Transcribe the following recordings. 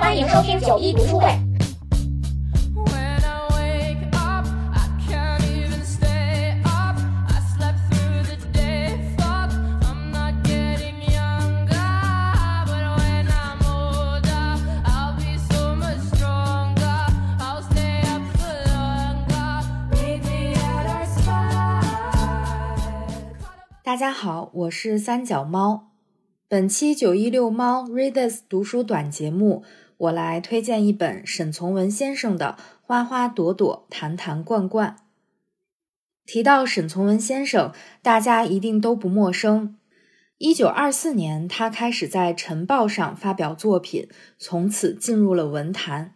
欢迎收听九一读书会。大家好，我是三脚猫。本期九一六猫 Readers 读书短节目，我来推荐一本沈从文先生的《花花朵朵，坛坛罐罐》。提到沈从文先生，大家一定都不陌生。一九二四年，他开始在《晨报》上发表作品，从此进入了文坛。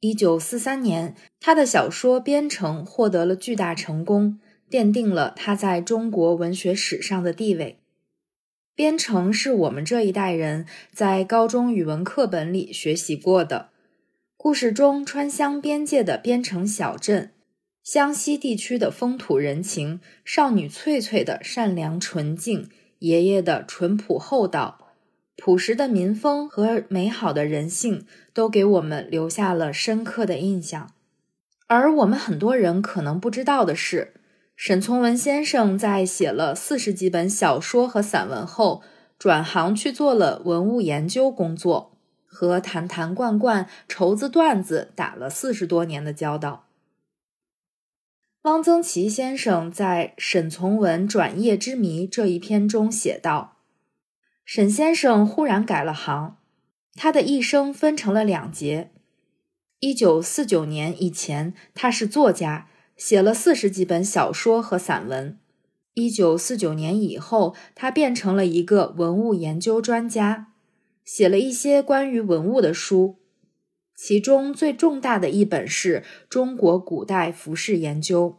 一九四三年，他的小说《边城》获得了巨大成功。奠定了他在中国文学史上的地位。边城是我们这一代人在高中语文课本里学习过的。故事中，川湘边界的边城小镇，湘西地区的风土人情，少女翠翠的善良纯净，爷爷的淳朴厚道，朴实的民风和美好的人性，都给我们留下了深刻的印象。而我们很多人可能不知道的是。沈从文先生在写了四十几本小说和散文后，转行去做了文物研究工作，和坛坛罐罐、绸子缎子打了四十多年的交道。汪曾祺先生在《沈从文转业之谜》这一篇中写道：“沈先生忽然改了行，他的一生分成了两节。一九四九年以前，他是作家。”写了四十几本小说和散文。一九四九年以后，他变成了一个文物研究专家，写了一些关于文物的书。其中最重大的一本是《中国古代服饰研究》。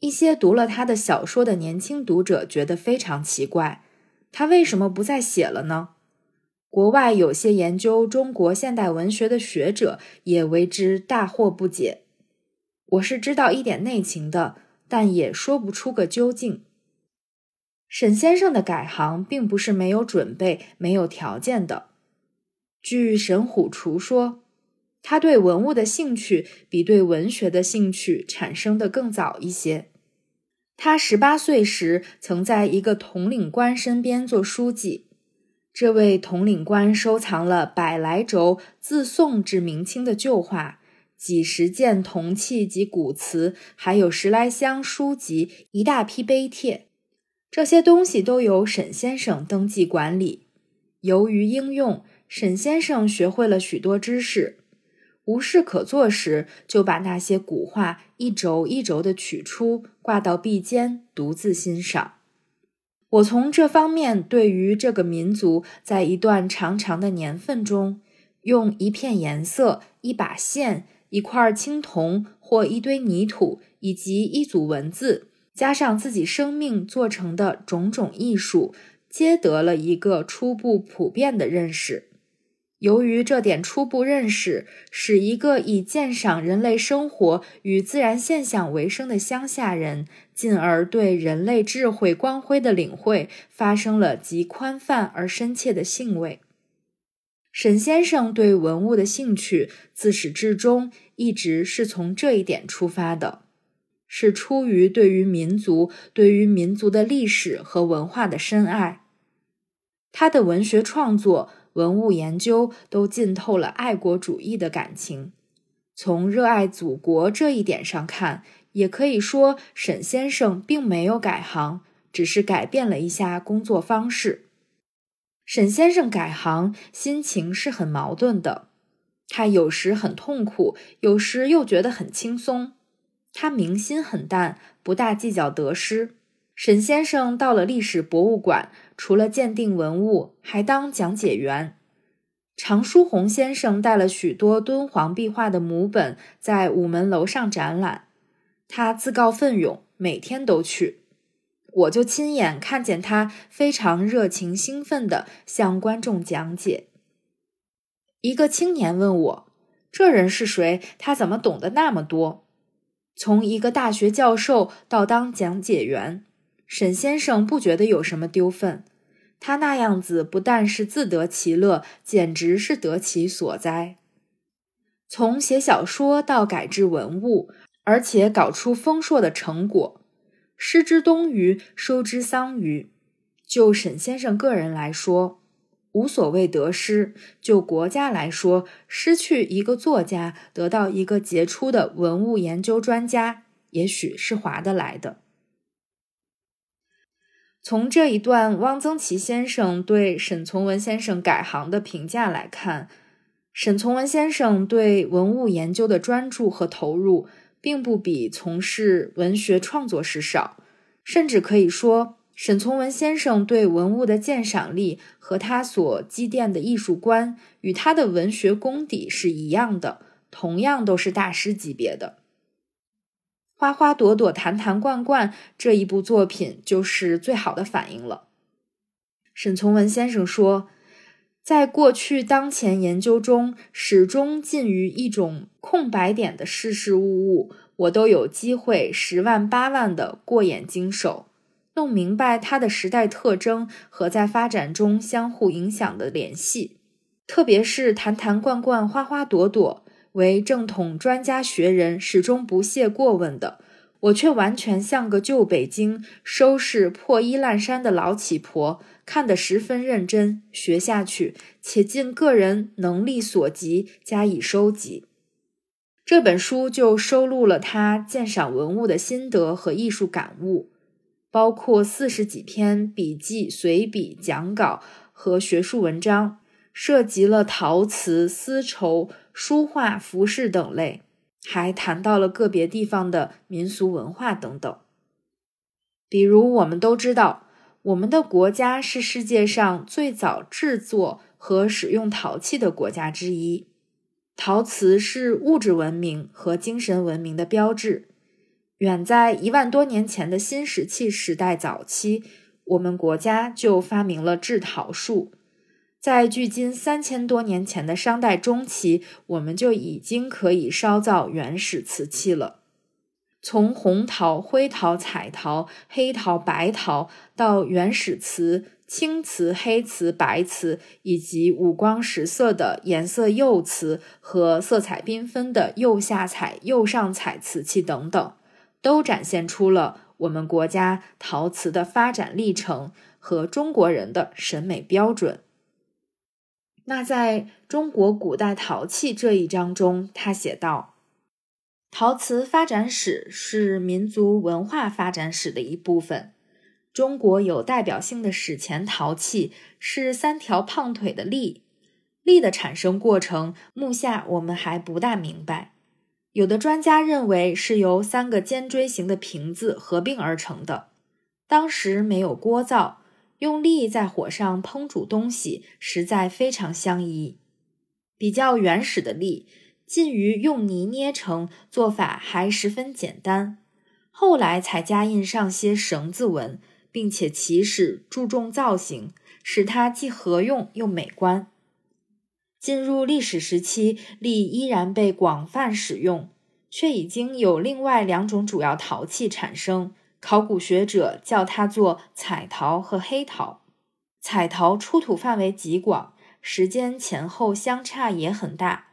一些读了他的小说的年轻读者觉得非常奇怪，他为什么不再写了呢？国外有些研究中国现代文学的学者也为之大惑不解。我是知道一点内情的，但也说不出个究竟。沈先生的改行并不是没有准备、没有条件的。据沈虎厨说，他对文物的兴趣比对文学的兴趣产生的更早一些。他十八岁时曾在一个统领官身边做书记，这位统领官收藏了百来轴自宋至明清的旧画。几十件铜器及古瓷，还有十来箱书籍，一大批碑帖，这些东西都由沈先生登记管理。由于应用，沈先生学会了许多知识。无事可做时，就把那些古画一轴一轴的取出，挂到壁间，独自欣赏。我从这方面对于这个民族，在一段长长的年份中，用一片颜色、一把线。一块青铜或一堆泥土，以及一组文字，加上自己生命做成的种种艺术，皆得了一个初步普遍的认识。由于这点初步认识，使一个以鉴赏人类生活与自然现象为生的乡下人，进而对人类智慧光辉的领会，发生了极宽泛而深切的兴味。沈先生对文物的兴趣，自始至终一直是从这一点出发的，是出于对于民族、对于民族的历史和文化的深爱。他的文学创作、文物研究都浸透了爱国主义的感情。从热爱祖国这一点上看，也可以说沈先生并没有改行，只是改变了一下工作方式。沈先生改行，心情是很矛盾的。他有时很痛苦，有时又觉得很轻松。他明心很淡，不大计较得失。沈先生到了历史博物馆，除了鉴定文物，还当讲解员。常书鸿先生带了许多敦煌壁画的母本，在午门楼上展览。他自告奋勇，每天都去。我就亲眼看见他非常热情兴奋地向观众讲解。一个青年问我：“这人是谁？他怎么懂得那么多？”从一个大学教授到当讲解员，沈先生不觉得有什么丢份。他那样子不但是自得其乐，简直是得其所哉。从写小说到改制文物，而且搞出丰硕的成果，失之东隅，收之桑榆。就沈先生个人来说，无所谓得失；就国家来说，失去一个作家，得到一个杰出的文物研究专家，也许是划得来的。从这一段汪曾祺先生对沈从文先生改行的评价来看，沈从文先生对文物研究的专注和投入，并不比从事文学创作时少，甚至可以说。沈从文先生对文物的鉴赏力和他所积淀的艺术观，与他的文学功底是一样的，同样都是大师级别的。花花朵朵、坛坛罐罐这一部作品就是最好的反映了。沈从文先生说，在过去当前研究中，始终近于一种空白点的事事物物，我都有机会十万八万的过眼经手。弄明白它的时代特征和在发展中相互影响的联系，特别是坛坛罐罐、花花朵朵，为正统专家学人始终不屑过问的，我却完全像个旧北京收拾破衣烂衫的老乞婆，看得十分认真，学下去，且尽个人能力所及加以收集。这本书就收录了他鉴赏文物的心得和艺术感悟。包括四十几篇笔记、随笔、讲稿和学术文章，涉及了陶瓷、丝绸、书画、服饰等类，还谈到了个别地方的民俗文化等等。比如，我们都知道，我们的国家是世界上最早制作和使用陶器的国家之一，陶瓷是物质文明和精神文明的标志。远在一万多年前的新石器时代早期，我们国家就发明了制陶术。在距今三千多年前的商代中期，我们就已经可以烧造原始瓷器了。从红陶、灰陶、彩陶、黑陶、白陶，到原始瓷、青瓷、黑瓷、白瓷，以及五光十色的颜色釉瓷和色彩缤纷的釉下彩、釉上彩瓷器等等。都展现出了我们国家陶瓷的发展历程和中国人的审美标准。那在中国古代陶器这一章中，他写道：“陶瓷发展史是民族文化发展史的一部分。中国有代表性的史前陶器是三条胖腿的立，立的产生过程，目下我们还不大明白。”有的专家认为是由三个尖锥形的瓶子合并而成的。当时没有锅灶，用力在火上烹煮东西，实在非常相宜。比较原始的力，近于用泥捏成，做法还十分简单。后来才加印上些绳子纹，并且起始注重造型，使它既合用又美观。进入历史时期，力依然被广泛使用，却已经有另外两种主要陶器产生。考古学者叫它做彩陶和黑陶。彩陶出土范围极广，时间前后相差也很大，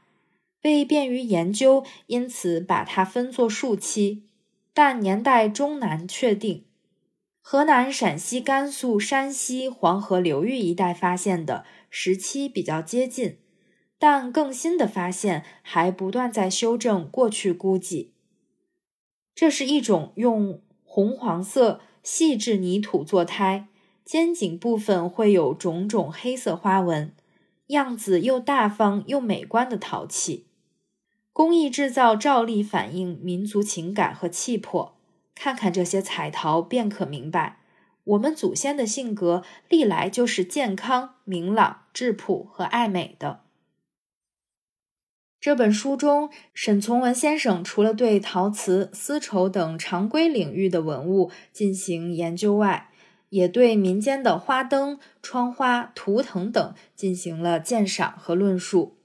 为便于研究，因此把它分作数期，但年代终难确定。河南、陕西、甘肃、山西黄河流域一带发现的时期比较接近。但更新的发现还不断在修正过去估计。这是一种用红黄色细质泥土做胎，肩颈部分会有种种黑色花纹，样子又大方又美观的陶器。工艺制造照例反映民族情感和气魄。看看这些彩陶，便可明白，我们祖先的性格历来就是健康、明朗、质朴和爱美的。这本书中，沈从文先生除了对陶瓷、丝绸等常规领域的文物进行研究外，也对民间的花灯、窗花、图腾等进行了鉴赏和论述。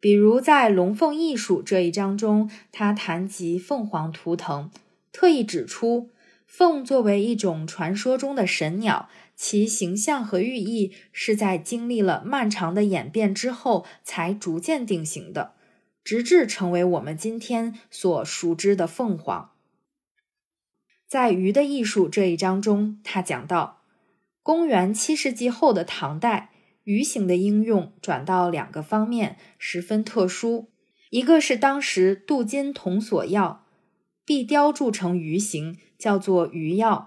比如在“龙凤艺术”这一章中，他谈及凤凰图腾，特意指出，凤作为一种传说中的神鸟，其形象和寓意是在经历了漫长的演变之后才逐渐定型的，直至成为我们今天所熟知的凤凰。在《鱼的艺术》这一章中，他讲到，公元七世纪后的唐代，鱼形的应用转到两个方面，十分特殊。一个是当时镀金铜锁钥，必雕铸成鱼形，叫做鱼钥，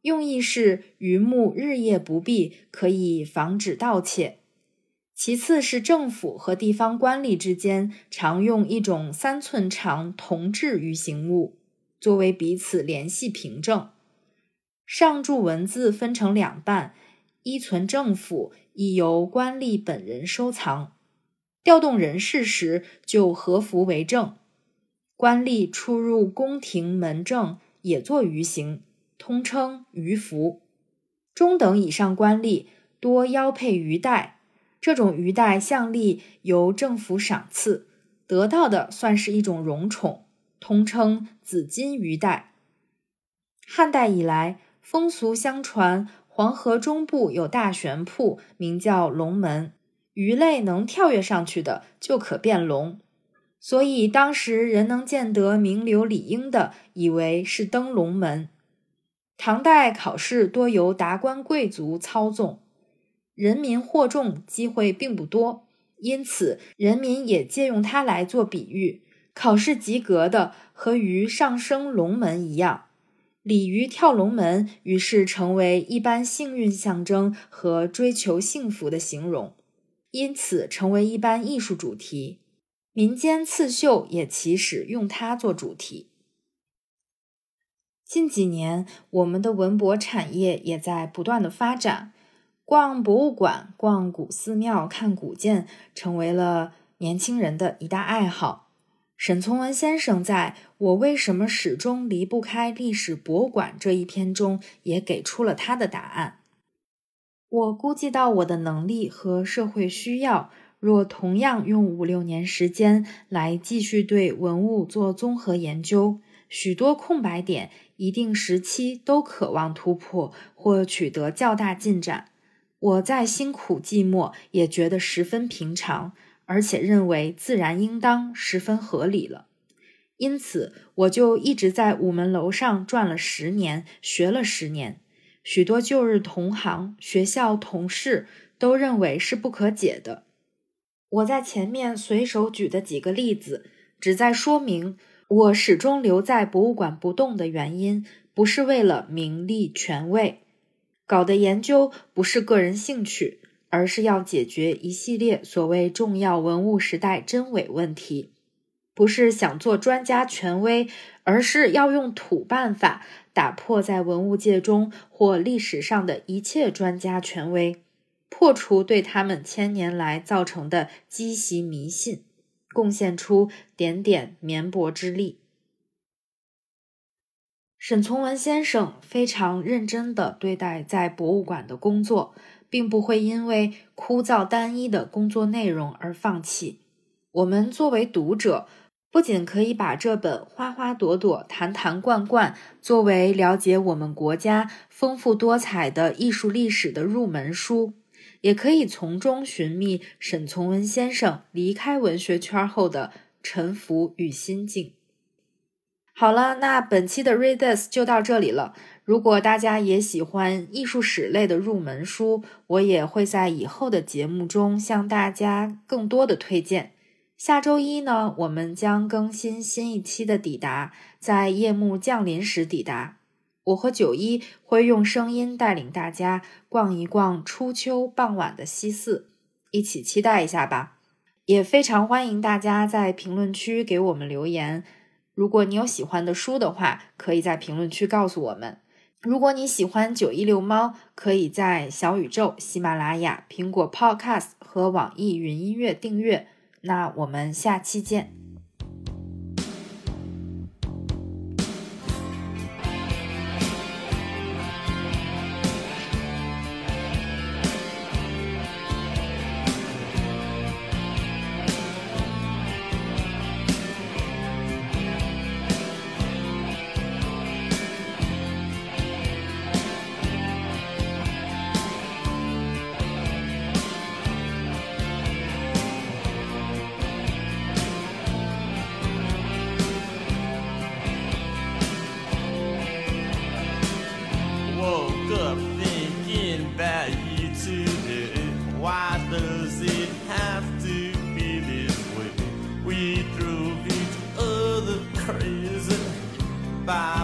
用意是鱼目日夜不闭，可以防止盗窃。其次是政府和地方官吏之间常用一种三寸长铜制鱼形物。作为彼此联系凭证，上注文字分成两半，依存政府，亦由官吏本人收藏。调动人事时，就合符为证。官吏出入宫廷门政，也作鱼形，通称鱼符。中等以上官吏多腰佩鱼带，这种鱼带项例由政府赏赐，得到的算是一种荣宠。通称紫金鱼带。汉代以来，风俗相传，黄河中部有大悬瀑，名叫龙门，鱼类能跳跃上去的就可变龙，所以当时人能见得名流理应的，以为是登龙门。唐代考试多由达官贵族操纵，人民获中机会并不多，因此人民也借用它来做比喻。考试及格的和鱼上升龙门一样，鲤鱼跳龙门，于是成为一般幸运象征和追求幸福的形容，因此成为一般艺术主题。民间刺绣也起始用它做主题。近几年，我们的文博产业也在不断的发展，逛博物馆、逛古寺庙、看古建，成为了年轻人的一大爱好。沈从文先生在我为什么始终离不开历史博物馆这一篇中，也给出了他的答案。我估计到我的能力和社会需要，若同样用五六年时间来继续对文物做综合研究，许多空白点一定时期都渴望突破或取得较大进展。我再辛苦寂寞，也觉得十分平常。而且认为自然应当十分合理了，因此我就一直在午门楼上转了十年，学了十年。许多旧日同行、学校同事都认为是不可解的。我在前面随手举的几个例子，旨在说明我始终留在博物馆不动的原因，不是为了名利权位，搞的研究不是个人兴趣。而是要解决一系列所谓重要文物时代真伪问题，不是想做专家权威，而是要用土办法打破在文物界中或历史上的一切专家权威，破除对他们千年来造成的积习迷信，贡献出点点绵薄之力。沈从文先生非常认真地对待在博物馆的工作。并不会因为枯燥单一的工作内容而放弃。我们作为读者，不仅可以把这本花花朵朵、坛坛罐罐作为了解我们国家丰富多彩的艺术历史的入门书，也可以从中寻觅沈从文先生离开文学圈后的沉浮与心境。好了，那本期的 Read This 就到这里了。如果大家也喜欢艺术史类的入门书，我也会在以后的节目中向大家更多的推荐。下周一呢，我们将更新新一期的抵达，在夜幕降临时抵达。我和九一会用声音带领大家逛一逛初秋傍晚的西寺，一起期待一下吧。也非常欢迎大家在评论区给我们留言。如果你有喜欢的书的话，可以在评论区告诉我们。如果你喜欢九一六猫，可以在小宇宙、喜马拉雅、苹果 Podcast 和网易云音乐订阅。那我们下期见。by.